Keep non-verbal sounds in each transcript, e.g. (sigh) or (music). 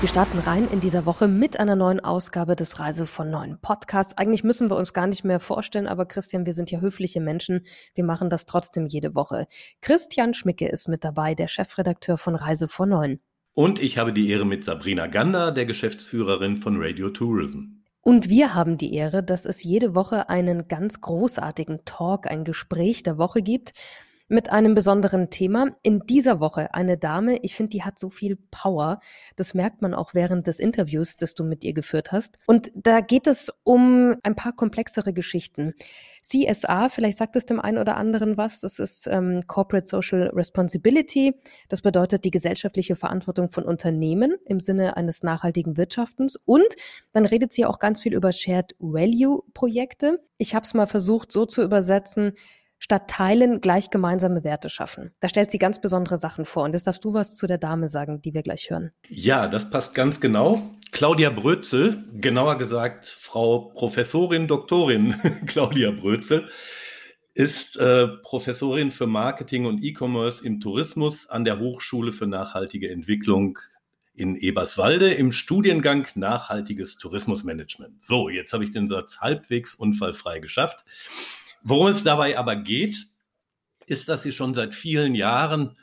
Wir starten rein in dieser Woche mit einer neuen Ausgabe des Reise von neuen Podcasts. Eigentlich müssen wir uns gar nicht mehr vorstellen, aber Christian, wir sind ja höfliche Menschen. Wir machen das trotzdem jede Woche. Christian Schmicke ist mit dabei, der Chefredakteur von Reise von neuen. Und ich habe die Ehre mit Sabrina Gander, der Geschäftsführerin von Radio Tourism. Und wir haben die Ehre, dass es jede Woche einen ganz großartigen Talk, ein Gespräch der Woche gibt mit einem besonderen Thema. In dieser Woche eine Dame, ich finde, die hat so viel Power. Das merkt man auch während des Interviews, das du mit ihr geführt hast. Und da geht es um ein paar komplexere Geschichten. CSA, vielleicht sagt es dem einen oder anderen was, das ist ähm, Corporate Social Responsibility. Das bedeutet die gesellschaftliche Verantwortung von Unternehmen im Sinne eines nachhaltigen Wirtschaftens. Und dann redet sie auch ganz viel über Shared Value Projekte. Ich habe es mal versucht so zu übersetzen, statt Teilen gleich gemeinsame Werte schaffen. Da stellt sie ganz besondere Sachen vor. Und das darfst du was zu der Dame sagen, die wir gleich hören. Ja, das passt ganz genau. Claudia Brötzel, genauer gesagt Frau Professorin, Doktorin (laughs) Claudia Brötzel, ist äh, Professorin für Marketing und E-Commerce im Tourismus an der Hochschule für nachhaltige Entwicklung in Eberswalde im Studiengang Nachhaltiges Tourismusmanagement. So, jetzt habe ich den Satz halbwegs unfallfrei geschafft. Worum es dabei aber geht, ist, dass sie schon seit vielen Jahren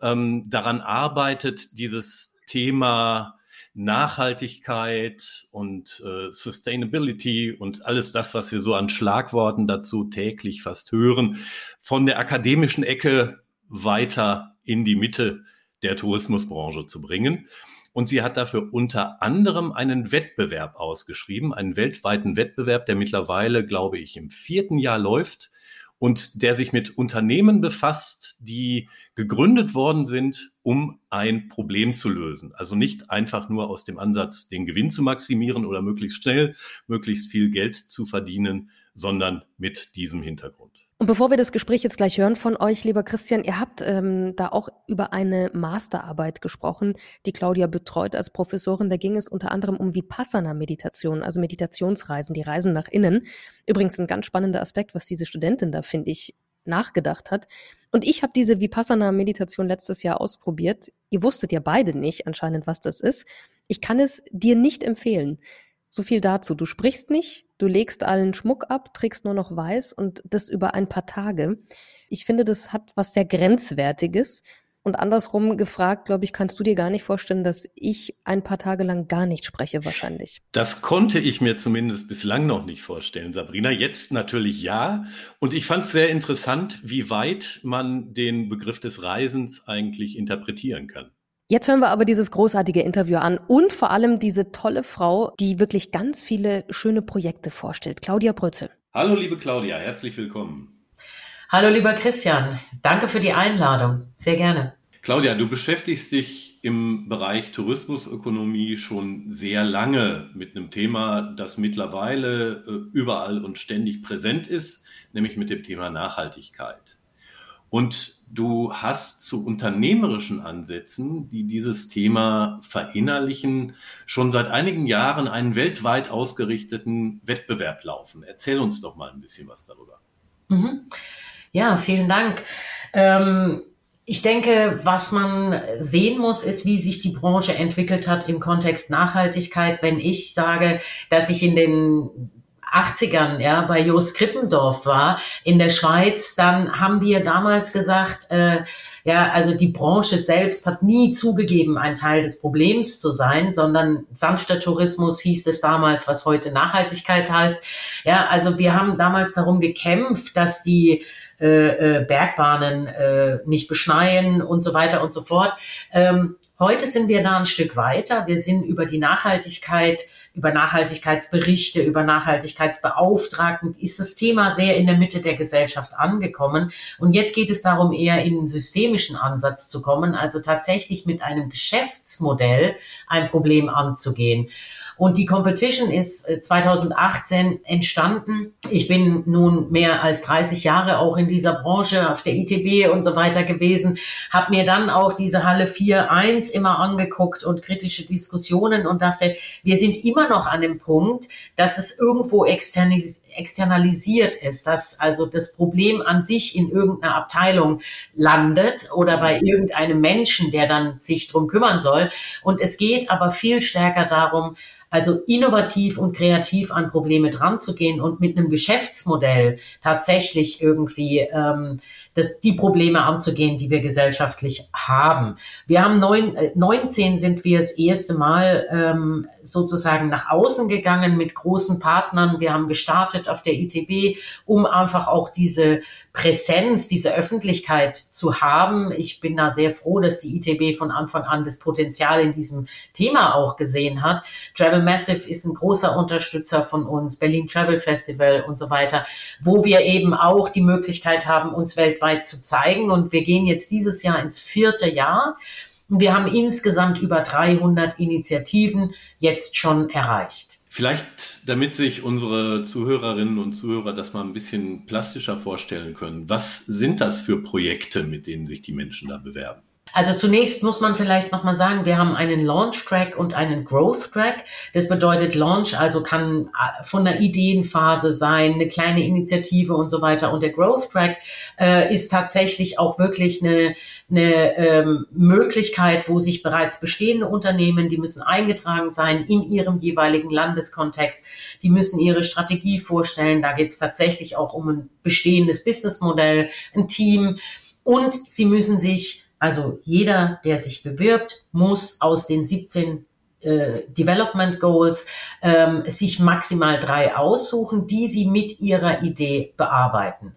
ähm, daran arbeitet, dieses Thema Nachhaltigkeit und äh, Sustainability und alles das, was wir so an Schlagworten dazu täglich fast hören, von der akademischen Ecke weiter in die Mitte der Tourismusbranche zu bringen. Und sie hat dafür unter anderem einen Wettbewerb ausgeschrieben, einen weltweiten Wettbewerb, der mittlerweile, glaube ich, im vierten Jahr läuft und der sich mit Unternehmen befasst, die gegründet worden sind, um ein Problem zu lösen. Also nicht einfach nur aus dem Ansatz, den Gewinn zu maximieren oder möglichst schnell, möglichst viel Geld zu verdienen, sondern mit diesem Hintergrund. Und bevor wir das Gespräch jetzt gleich hören von euch, lieber Christian, ihr habt ähm, da auch über eine Masterarbeit gesprochen, die Claudia betreut als Professorin. Da ging es unter anderem um Vipassana-Meditation, also Meditationsreisen, die Reisen nach innen. Übrigens ein ganz spannender Aspekt, was diese Studentin da, finde ich, nachgedacht hat. Und ich habe diese Vipassana-Meditation letztes Jahr ausprobiert. Ihr wusstet ja beide nicht anscheinend, was das ist. Ich kann es dir nicht empfehlen. So viel dazu. Du sprichst nicht, du legst allen Schmuck ab, trägst nur noch weiß und das über ein paar Tage. Ich finde, das hat was sehr Grenzwertiges. Und andersrum gefragt, glaube ich, kannst du dir gar nicht vorstellen, dass ich ein paar Tage lang gar nicht spreche, wahrscheinlich. Das konnte ich mir zumindest bislang noch nicht vorstellen, Sabrina. Jetzt natürlich ja. Und ich fand es sehr interessant, wie weit man den Begriff des Reisens eigentlich interpretieren kann. Jetzt hören wir aber dieses großartige Interview an und vor allem diese tolle Frau, die wirklich ganz viele schöne Projekte vorstellt, Claudia Brötzel. Hallo liebe Claudia, herzlich willkommen. Hallo lieber Christian, danke für die Einladung, sehr gerne. Claudia, du beschäftigst dich im Bereich Tourismusökonomie schon sehr lange mit einem Thema, das mittlerweile äh, überall und ständig präsent ist, nämlich mit dem Thema Nachhaltigkeit. Und du hast zu unternehmerischen Ansätzen, die dieses Thema verinnerlichen, schon seit einigen Jahren einen weltweit ausgerichteten Wettbewerb laufen. Erzähl uns doch mal ein bisschen was darüber. Mhm. Ja, vielen Dank. Ähm ich denke, was man sehen muss, ist, wie sich die Branche entwickelt hat im Kontext Nachhaltigkeit. Wenn ich sage, dass ich in den 80ern ja, bei Jos Krippendorf war in der Schweiz, dann haben wir damals gesagt, äh, ja, also die Branche selbst hat nie zugegeben, ein Teil des Problems zu sein, sondern sanfter Tourismus hieß es damals, was heute Nachhaltigkeit heißt. Ja, also wir haben damals darum gekämpft, dass die äh, äh, Bergbahnen äh, nicht beschneien und so weiter und so fort. Ähm, Heute sind wir da ein Stück weiter. Wir sind über die Nachhaltigkeit, über Nachhaltigkeitsberichte, über Nachhaltigkeitsbeauftragten, ist das Thema sehr in der Mitte der Gesellschaft angekommen. Und jetzt geht es darum, eher in einen systemischen Ansatz zu kommen, also tatsächlich mit einem Geschäftsmodell ein Problem anzugehen. Und die Competition ist 2018 äh, entstanden. Ich bin nun mehr als 30 Jahre auch in dieser Branche auf der ITB und so weiter gewesen, habe mir dann auch diese Halle 4.1 immer angeguckt und kritische Diskussionen und dachte, wir sind immer noch an dem Punkt, dass es irgendwo externis externalisiert ist, dass also das Problem an sich in irgendeiner Abteilung landet oder bei irgendeinem Menschen, der dann sich drum kümmern soll. Und es geht aber viel stärker darum, also innovativ und kreativ an Probleme dran zu gehen und mit einem Geschäftsmodell tatsächlich irgendwie ähm, das, die Probleme anzugehen, die wir gesellschaftlich haben. Wir haben neun, äh, 19 sind wir das erste Mal ähm, sozusagen nach außen gegangen mit großen Partnern. Wir haben gestartet auf der ITB, um einfach auch diese Präsenz, diese Öffentlichkeit zu haben. Ich bin da sehr froh, dass die ITB von Anfang an das Potenzial in diesem Thema auch gesehen hat. Travel Massive ist ein großer Unterstützer von uns, Berlin Travel Festival und so weiter, wo wir eben auch die Möglichkeit haben, uns weltweit zu zeigen. Und wir gehen jetzt dieses Jahr ins vierte Jahr. Wir haben insgesamt über 300 Initiativen jetzt schon erreicht. Vielleicht, damit sich unsere Zuhörerinnen und Zuhörer das mal ein bisschen plastischer vorstellen können, was sind das für Projekte, mit denen sich die Menschen da bewerben? Also zunächst muss man vielleicht nochmal sagen, wir haben einen Launch Track und einen Growth Track. Das bedeutet Launch, also kann äh, von der Ideenphase sein, eine kleine Initiative und so weiter. Und der Growth Track äh, ist tatsächlich auch wirklich eine, eine ähm, Möglichkeit, wo sich bereits bestehende Unternehmen, die müssen eingetragen sein in ihrem jeweiligen Landeskontext, die müssen ihre Strategie vorstellen. Da geht es tatsächlich auch um ein bestehendes Businessmodell, ein Team. Und sie müssen sich also jeder, der sich bewirbt, muss aus den 17 äh, Development Goals ähm, sich maximal drei aussuchen, die sie mit ihrer Idee bearbeiten.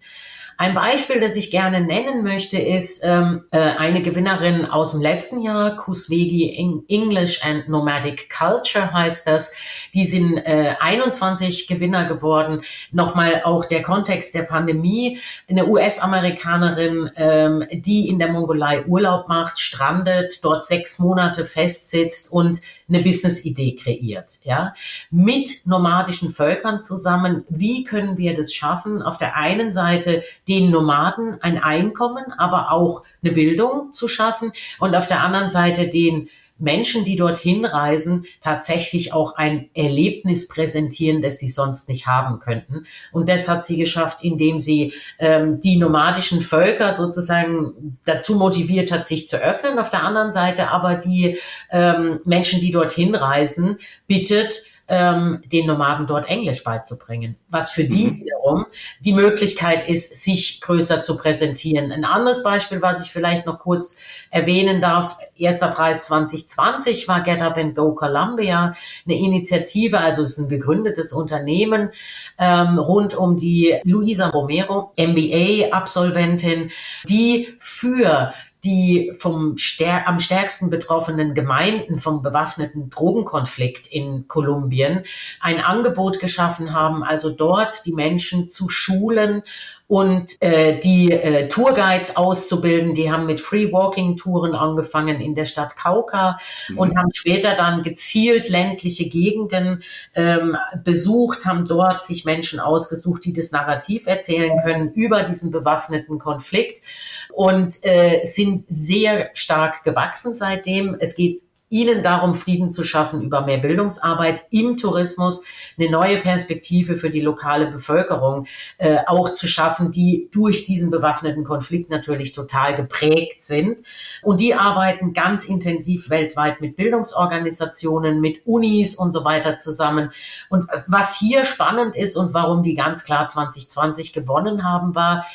Ein Beispiel, das ich gerne nennen möchte, ist ähm, äh, eine Gewinnerin aus dem letzten Jahr, Kuswegi English and Nomadic Culture heißt das. Die sind äh, 21 Gewinner geworden. Nochmal auch der Kontext der Pandemie. Eine US-Amerikanerin, ähm, die in der Mongolei Urlaub macht, strandet, dort sechs Monate festsitzt und eine Business-Idee kreiert, ja, mit nomadischen Völkern zusammen. Wie können wir das schaffen? Auf der einen Seite den Nomaden ein Einkommen, aber auch eine Bildung zu schaffen und auf der anderen Seite den Menschen, die dorthin reisen, tatsächlich auch ein Erlebnis präsentieren, das sie sonst nicht haben könnten. Und das hat sie geschafft, indem sie ähm, die nomadischen Völker sozusagen dazu motiviert hat, sich zu öffnen. Auf der anderen Seite aber die ähm, Menschen, die dorthin reisen, bittet, ähm, den Nomaden dort Englisch beizubringen, was für die mhm. Wiederum die Möglichkeit ist, sich größer zu präsentieren. Ein anderes Beispiel, was ich vielleicht noch kurz erwähnen darf, erster Preis 2020 war Get Up and Go Columbia, eine Initiative, also es ist ein gegründetes Unternehmen ähm, rund um die Luisa Romero, MBA-Absolventin, die für die vom stär am stärksten betroffenen Gemeinden vom bewaffneten Drogenkonflikt in Kolumbien ein Angebot geschaffen haben, also dort die Menschen zu schulen und äh, die äh, Tourguides auszubilden. Die haben mit Free Walking Touren angefangen in der Stadt Kauka mhm. und haben später dann gezielt ländliche Gegenden ähm, besucht, haben dort sich Menschen ausgesucht, die das Narrativ erzählen können über diesen bewaffneten Konflikt und äh, sind sehr stark gewachsen seitdem. Es geht ihnen darum, Frieden zu schaffen über mehr Bildungsarbeit im Tourismus, eine neue Perspektive für die lokale Bevölkerung äh, auch zu schaffen, die durch diesen bewaffneten Konflikt natürlich total geprägt sind. Und die arbeiten ganz intensiv weltweit mit Bildungsorganisationen, mit Unis und so weiter zusammen. Und was hier spannend ist und warum die ganz klar 2020 gewonnen haben, war,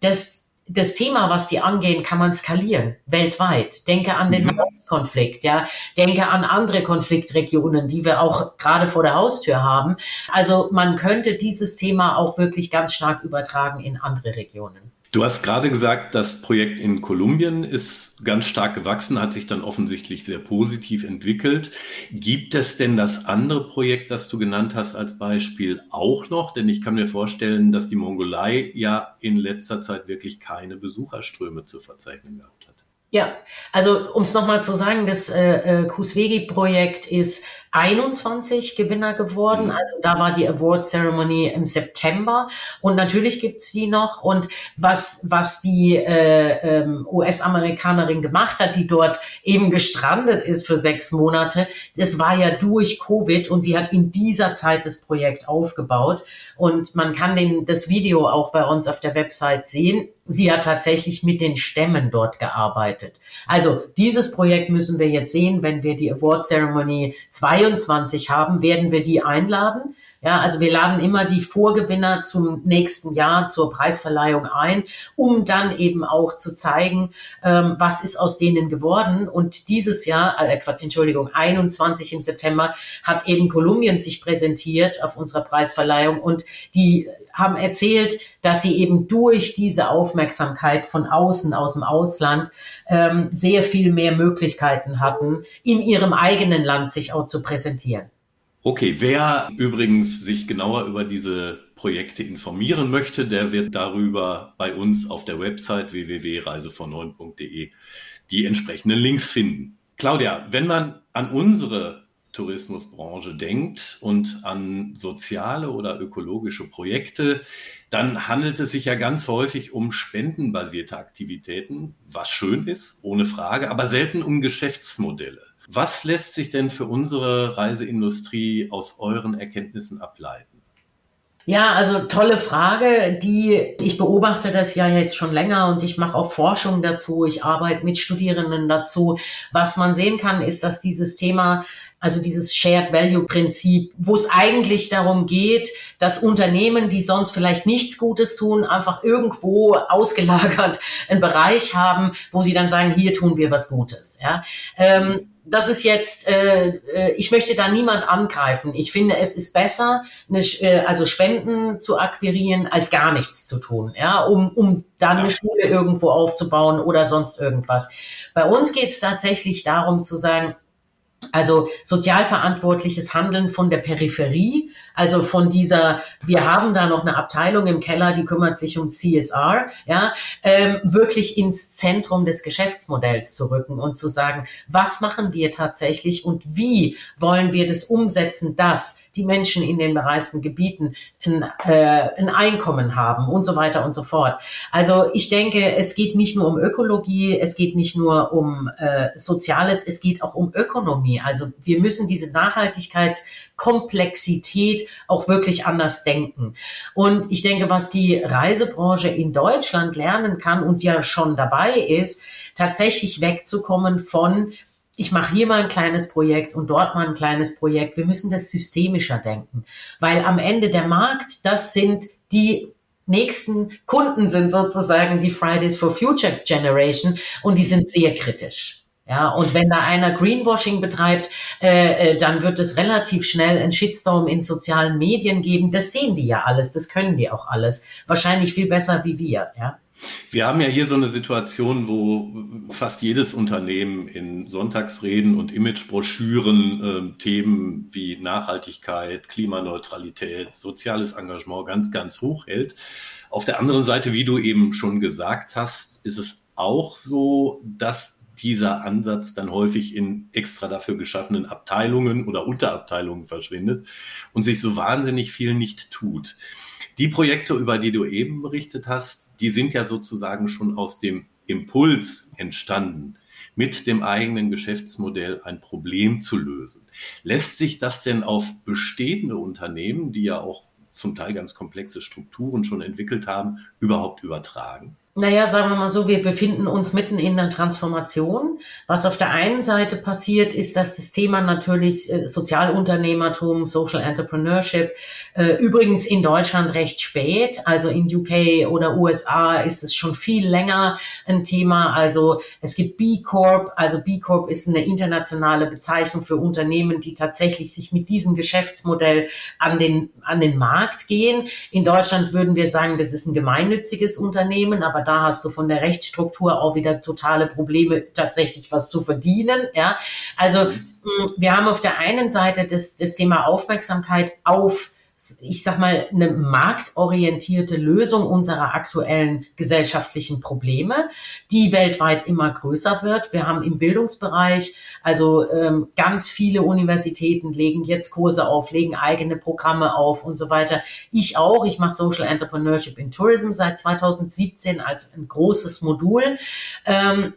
dass das Thema, was die angehen, kann man skalieren weltweit. Denke an den mhm. Konflikt, ja. Denke an andere Konfliktregionen, die wir auch gerade vor der Haustür haben. Also man könnte dieses Thema auch wirklich ganz stark übertragen in andere Regionen. Du hast gerade gesagt, das Projekt in Kolumbien ist ganz stark gewachsen, hat sich dann offensichtlich sehr positiv entwickelt. Gibt es denn das andere Projekt, das du genannt hast als Beispiel auch noch? Denn ich kann mir vorstellen, dass die Mongolei ja in letzter Zeit wirklich keine Besucherströme zu verzeichnen gehabt hat. Ja, also um es nochmal zu sagen, das äh, äh, Kuswegi-Projekt ist 21 Gewinner geworden. Mhm. Also da war die Award Ceremony im September. Und natürlich gibt's die noch. Und was, was die äh, ähm, US-Amerikanerin gemacht hat, die dort eben gestrandet ist für sechs Monate, das war ja durch Covid und sie hat in dieser Zeit das Projekt aufgebaut. Und man kann den, das Video auch bei uns auf der Website sehen. Sie hat tatsächlich mit den Stämmen dort gearbeitet. Also dieses Projekt müssen wir jetzt sehen, wenn wir die Award Ceremony 2 23 haben, werden wir die einladen. Ja, also wir laden immer die Vorgewinner zum nächsten Jahr zur Preisverleihung ein, um dann eben auch zu zeigen, ähm, was ist aus denen geworden. Und dieses Jahr, äh, Entschuldigung, 21 im September hat eben Kolumbien sich präsentiert auf unserer Preisverleihung und die haben erzählt, dass sie eben durch diese Aufmerksamkeit von außen, aus dem Ausland, ähm, sehr viel mehr Möglichkeiten hatten, in ihrem eigenen Land sich auch zu präsentieren. Okay, wer übrigens sich genauer über diese Projekte informieren möchte, der wird darüber bei uns auf der Website www.reisevon9.de die entsprechenden Links finden. Claudia, wenn man an unsere Tourismusbranche denkt und an soziale oder ökologische Projekte, dann handelt es sich ja ganz häufig um spendenbasierte Aktivitäten, was schön ist, ohne Frage, aber selten um Geschäftsmodelle. Was lässt sich denn für unsere Reiseindustrie aus euren Erkenntnissen ableiten? Ja, also tolle Frage. Die ich beobachte das ja jetzt schon länger und ich mache auch Forschung dazu. Ich arbeite mit Studierenden dazu. Was man sehen kann, ist, dass dieses Thema also dieses Shared Value Prinzip, wo es eigentlich darum geht, dass Unternehmen, die sonst vielleicht nichts Gutes tun, einfach irgendwo ausgelagert einen Bereich haben, wo sie dann sagen, hier tun wir was Gutes. Ja. Ähm, das ist jetzt, äh, äh, ich möchte da niemand angreifen. Ich finde, es ist besser, eine, äh, also Spenden zu akquirieren, als gar nichts zu tun, ja, um, um dann eine Schule irgendwo aufzubauen oder sonst irgendwas. Bei uns geht es tatsächlich darum zu sagen, also sozialverantwortliches Handeln von der Peripherie, also von dieser, wir haben da noch eine Abteilung im Keller, die kümmert sich um CSR, ja, ähm, wirklich ins Zentrum des Geschäftsmodells zu rücken und zu sagen, was machen wir tatsächlich und wie wollen wir das umsetzen, dass die Menschen in den bereisten Gebieten ein, äh, ein Einkommen haben und so weiter und so fort. Also ich denke, es geht nicht nur um Ökologie, es geht nicht nur um äh, Soziales, es geht auch um Ökonomie. Also wir müssen diese Nachhaltigkeitskomplexität auch wirklich anders denken. Und ich denke, was die Reisebranche in Deutschland lernen kann und ja schon dabei ist, tatsächlich wegzukommen von ich mache hier mal ein kleines Projekt und dort mal ein kleines Projekt. Wir müssen das systemischer denken, weil am Ende der Markt, das sind die nächsten Kunden sind sozusagen die Fridays for Future Generation und die sind sehr kritisch. Ja, und wenn da einer Greenwashing betreibt, äh, äh, dann wird es relativ schnell einen Shitstorm in sozialen Medien geben. Das sehen die ja alles, das können die auch alles. Wahrscheinlich viel besser wie wir, ja. Wir haben ja hier so eine Situation, wo fast jedes Unternehmen in Sonntagsreden und Imagebroschüren äh, Themen wie Nachhaltigkeit, Klimaneutralität, soziales Engagement ganz, ganz hoch hält. Auf der anderen Seite, wie du eben schon gesagt hast, ist es auch so, dass dieser Ansatz dann häufig in extra dafür geschaffenen Abteilungen oder Unterabteilungen verschwindet und sich so wahnsinnig viel nicht tut. Die Projekte, über die du eben berichtet hast, die sind ja sozusagen schon aus dem Impuls entstanden, mit dem eigenen Geschäftsmodell ein Problem zu lösen. Lässt sich das denn auf bestehende Unternehmen, die ja auch zum Teil ganz komplexe Strukturen schon entwickelt haben, überhaupt übertragen? Naja, sagen wir mal so, wir befinden uns mitten in der Transformation. Was auf der einen Seite passiert, ist, dass das Thema natürlich äh, Sozialunternehmertum, Social Entrepreneurship, äh, übrigens in Deutschland recht spät, also in UK oder USA ist es schon viel länger ein Thema. Also es gibt B Corp, also B Corp ist eine internationale Bezeichnung für Unternehmen, die tatsächlich sich mit diesem Geschäftsmodell an den, an den Markt gehen. In Deutschland würden wir sagen, das ist ein gemeinnütziges Unternehmen, aber aber da hast du von der Rechtsstruktur auch wieder totale Probleme, tatsächlich was zu verdienen. Ja, also mhm. wir haben auf der einen Seite das, das Thema Aufmerksamkeit auf ich sag mal, eine marktorientierte Lösung unserer aktuellen gesellschaftlichen Probleme, die weltweit immer größer wird. Wir haben im Bildungsbereich, also ähm, ganz viele Universitäten legen jetzt Kurse auf, legen eigene Programme auf und so weiter. Ich auch. Ich mache Social Entrepreneurship in Tourism seit 2017 als ein großes Modul. Ähm,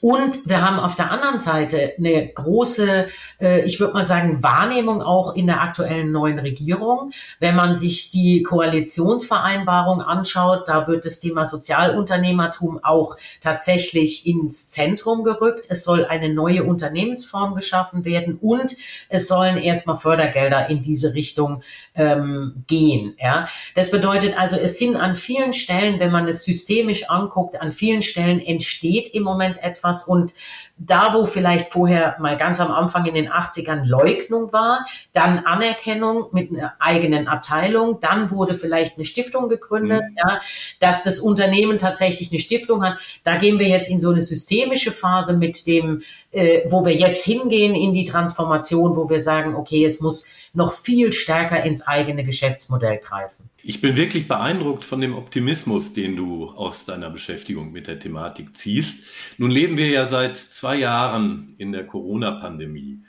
und wir haben auf der anderen Seite eine große, äh, ich würde mal sagen, Wahrnehmung auch in der aktuellen neuen Regierung. Wenn man sich die Koalitionsvereinbarung anschaut, da wird das Thema Sozialunternehmertum auch tatsächlich ins Zentrum gerückt. Es soll eine neue Unternehmensform geschaffen werden und es sollen erstmal Fördergelder in diese Richtung ähm, gehen. Ja? Das bedeutet also, es sind an vielen Stellen, wenn man es systemisch anguckt, an vielen Stellen entsteht im Moment etwas, etwas und da, wo vielleicht vorher mal ganz am Anfang in den 80ern Leugnung war, dann Anerkennung mit einer eigenen Abteilung, dann wurde vielleicht eine Stiftung gegründet, mhm. ja, dass das Unternehmen tatsächlich eine Stiftung hat. Da gehen wir jetzt in so eine systemische Phase mit dem, äh, wo wir jetzt hingehen in die Transformation, wo wir sagen, okay, es muss noch viel stärker ins eigene Geschäftsmodell greifen. Ich bin wirklich beeindruckt von dem Optimismus, den du aus deiner Beschäftigung mit der Thematik ziehst. Nun leben wir ja seit zwei Jahren in der Corona-Pandemie.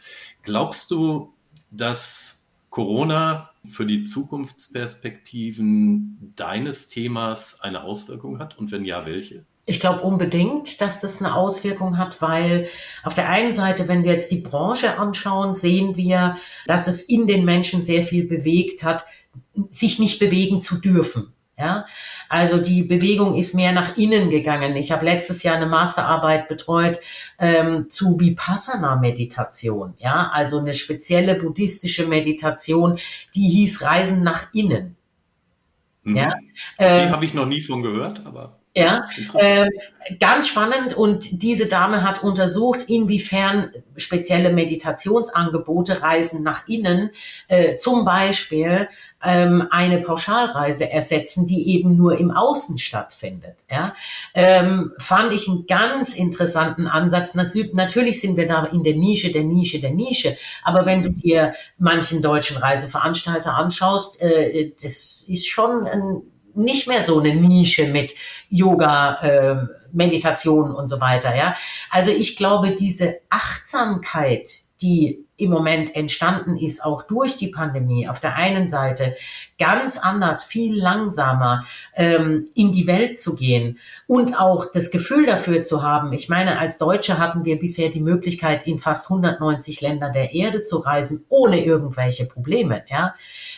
Glaubst du, dass Corona für die Zukunftsperspektiven deines Themas eine Auswirkung hat? Und wenn ja, welche? Ich glaube unbedingt, dass das eine Auswirkung hat, weil auf der einen Seite, wenn wir jetzt die Branche anschauen, sehen wir, dass es in den Menschen sehr viel bewegt hat, sich nicht bewegen zu dürfen. Ja, also die Bewegung ist mehr nach innen gegangen. Ich habe letztes Jahr eine Masterarbeit betreut ähm, zu Vipassana-Meditation. Ja, also eine spezielle buddhistische Meditation, die hieß Reisen nach innen. Mhm. Ja, ähm, die habe ich noch nie von gehört, aber ja, äh, ganz spannend. Und diese Dame hat untersucht, inwiefern spezielle Meditationsangebote Reisen nach innen, äh, zum Beispiel ähm, eine Pauschalreise ersetzen, die eben nur im Außen stattfindet. Ja, ähm, fand ich einen ganz interessanten Ansatz. Natürlich sind wir da in der Nische, der Nische, der Nische. Aber wenn du dir manchen deutschen Reiseveranstalter anschaust, äh, das ist schon ein nicht mehr so eine Nische mit Yoga, äh, Meditation und so weiter. Ja, also ich glaube, diese Achtsamkeit, die im Moment entstanden ist, auch durch die Pandemie, auf der einen Seite ganz anders, viel langsamer ähm, in die Welt zu gehen und auch das Gefühl dafür zu haben. Ich meine, als Deutsche hatten wir bisher die Möglichkeit, in fast 190 Ländern der Erde zu reisen, ohne irgendwelche Probleme. Ja.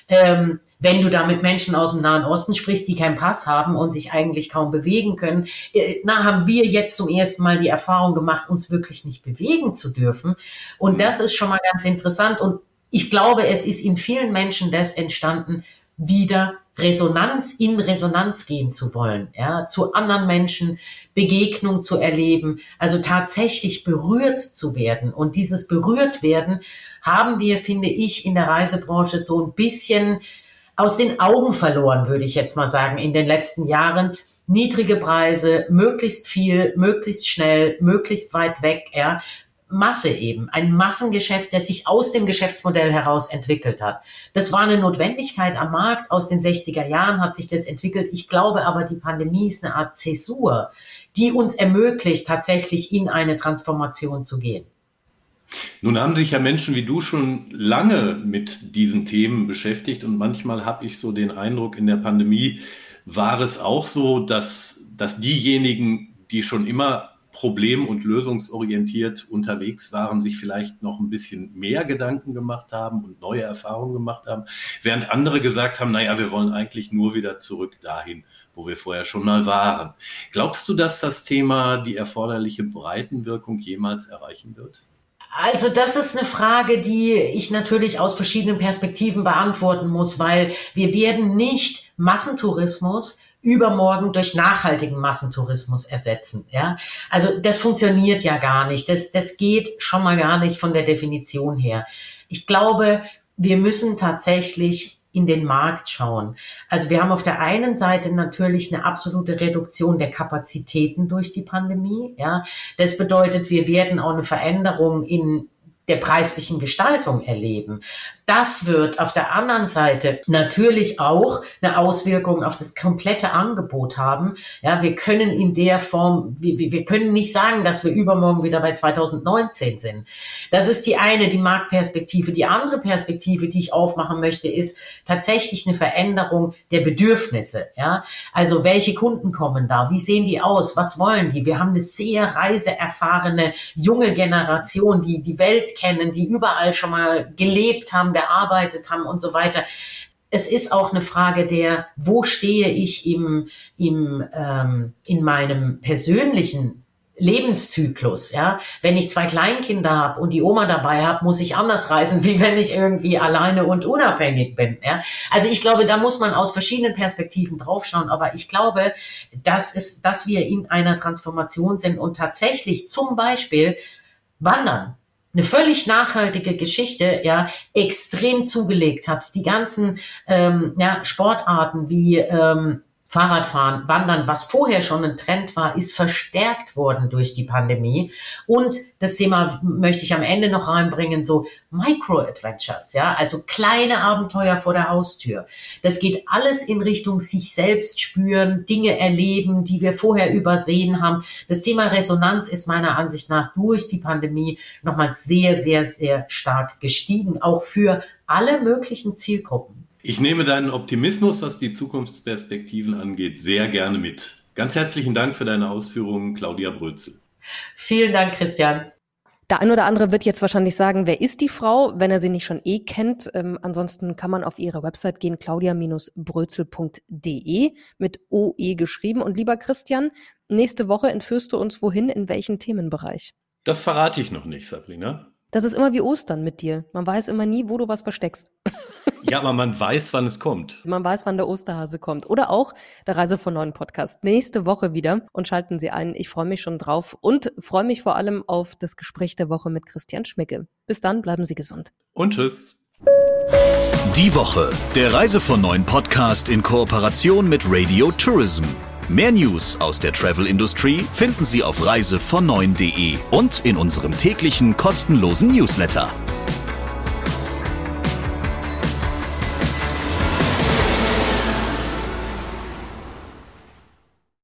Ähm, wenn du da mit Menschen aus dem Nahen Osten sprichst, die keinen Pass haben und sich eigentlich kaum bewegen können, äh, na, haben wir jetzt zum ersten Mal die Erfahrung gemacht, uns wirklich nicht bewegen zu dürfen. Und das ist schon mal ganz interessant. Und ich glaube, es ist in vielen Menschen das entstanden, wieder Resonanz in Resonanz gehen zu wollen, ja, zu anderen Menschen Begegnung zu erleben, also tatsächlich berührt zu werden. Und dieses berührt werden haben wir, finde ich, in der Reisebranche so ein bisschen aus den Augen verloren, würde ich jetzt mal sagen, in den letzten Jahren. Niedrige Preise, möglichst viel, möglichst schnell, möglichst weit weg, ja. Masse eben, ein Massengeschäft, das sich aus dem Geschäftsmodell heraus entwickelt hat. Das war eine Notwendigkeit am Markt. Aus den 60er Jahren hat sich das entwickelt. Ich glaube aber, die Pandemie ist eine Art Zäsur, die uns ermöglicht, tatsächlich in eine Transformation zu gehen. Nun haben sich ja Menschen wie du schon lange mit diesen Themen beschäftigt und manchmal habe ich so den Eindruck, in der Pandemie war es auch so, dass, dass diejenigen, die schon immer problem- und lösungsorientiert unterwegs waren, sich vielleicht noch ein bisschen mehr Gedanken gemacht haben und neue Erfahrungen gemacht haben, während andere gesagt haben, naja, wir wollen eigentlich nur wieder zurück dahin, wo wir vorher schon mal waren. Glaubst du, dass das Thema die erforderliche Breitenwirkung jemals erreichen wird? Also das ist eine Frage, die ich natürlich aus verschiedenen Perspektiven beantworten muss, weil wir werden nicht Massentourismus übermorgen durch nachhaltigen Massentourismus ersetzen. Ja, also das funktioniert ja gar nicht. Das, das geht schon mal gar nicht von der Definition her. Ich glaube, wir müssen tatsächlich in den Markt schauen. Also wir haben auf der einen Seite natürlich eine absolute Reduktion der Kapazitäten durch die Pandemie. Ja, das bedeutet, wir werden auch eine Veränderung in der preislichen Gestaltung erleben. Das wird auf der anderen Seite natürlich auch eine Auswirkung auf das komplette Angebot haben. Ja, wir können in der Form, wir, wir können nicht sagen, dass wir übermorgen wieder bei 2019 sind. Das ist die eine, die Marktperspektive. Die andere Perspektive, die ich aufmachen möchte, ist tatsächlich eine Veränderung der Bedürfnisse. Ja, also welche Kunden kommen da? Wie sehen die aus? Was wollen die? Wir haben eine sehr reiseerfahrene junge Generation, die die Welt kennen, die überall schon mal gelebt haben, gearbeitet haben und so weiter. Es ist auch eine Frage der, wo stehe ich im, im, ähm, in meinem persönlichen Lebenszyklus, ja. Wenn ich zwei Kleinkinder habe und die Oma dabei habe, muss ich anders reisen, wie wenn ich irgendwie alleine und unabhängig bin, ja. Also ich glaube, da muss man aus verschiedenen Perspektiven draufschauen, aber ich glaube, dass es, dass wir in einer Transformation sind und tatsächlich zum Beispiel Wandern eine völlig nachhaltige Geschichte, ja, extrem zugelegt hat. Die ganzen ähm, ja, Sportarten wie ähm, Fahrradfahren, Wandern, was vorher schon ein Trend war, ist verstärkt worden durch die Pandemie. Und das Thema möchte ich am Ende noch reinbringen, so Micro-Adventures, ja, also kleine Abenteuer vor der Haustür. Das geht alles in Richtung sich selbst spüren, Dinge erleben, die wir vorher übersehen haben. Das Thema Resonanz ist meiner Ansicht nach durch die Pandemie nochmal sehr, sehr, sehr stark gestiegen, auch für alle möglichen Zielgruppen. Ich nehme deinen Optimismus, was die Zukunftsperspektiven angeht, sehr gerne mit. Ganz herzlichen Dank für deine Ausführungen, Claudia Brözel. Vielen Dank, Christian. Der ein oder andere wird jetzt wahrscheinlich sagen, wer ist die Frau, wenn er sie nicht schon eh kennt. Ähm, ansonsten kann man auf ihre Website gehen, claudia-brözel.de mit OE geschrieben. Und lieber Christian, nächste Woche entführst du uns wohin, in welchen Themenbereich? Das verrate ich noch nicht, Sabrina. Das ist immer wie Ostern mit dir. Man weiß immer nie, wo du was versteckst. (laughs) Ja, aber man weiß, wann es kommt. Man weiß, wann der Osterhase kommt. Oder auch der Reise von neuen Podcast. Nächste Woche wieder und schalten Sie ein. Ich freue mich schon drauf und freue mich vor allem auf das Gespräch der Woche mit Christian Schmicke. Bis dann, bleiben Sie gesund. Und tschüss. Die Woche. Der Reise von neuen Podcast in Kooperation mit Radio Tourism. Mehr News aus der Travel Industry finden Sie auf reisevon9.de und in unserem täglichen kostenlosen Newsletter.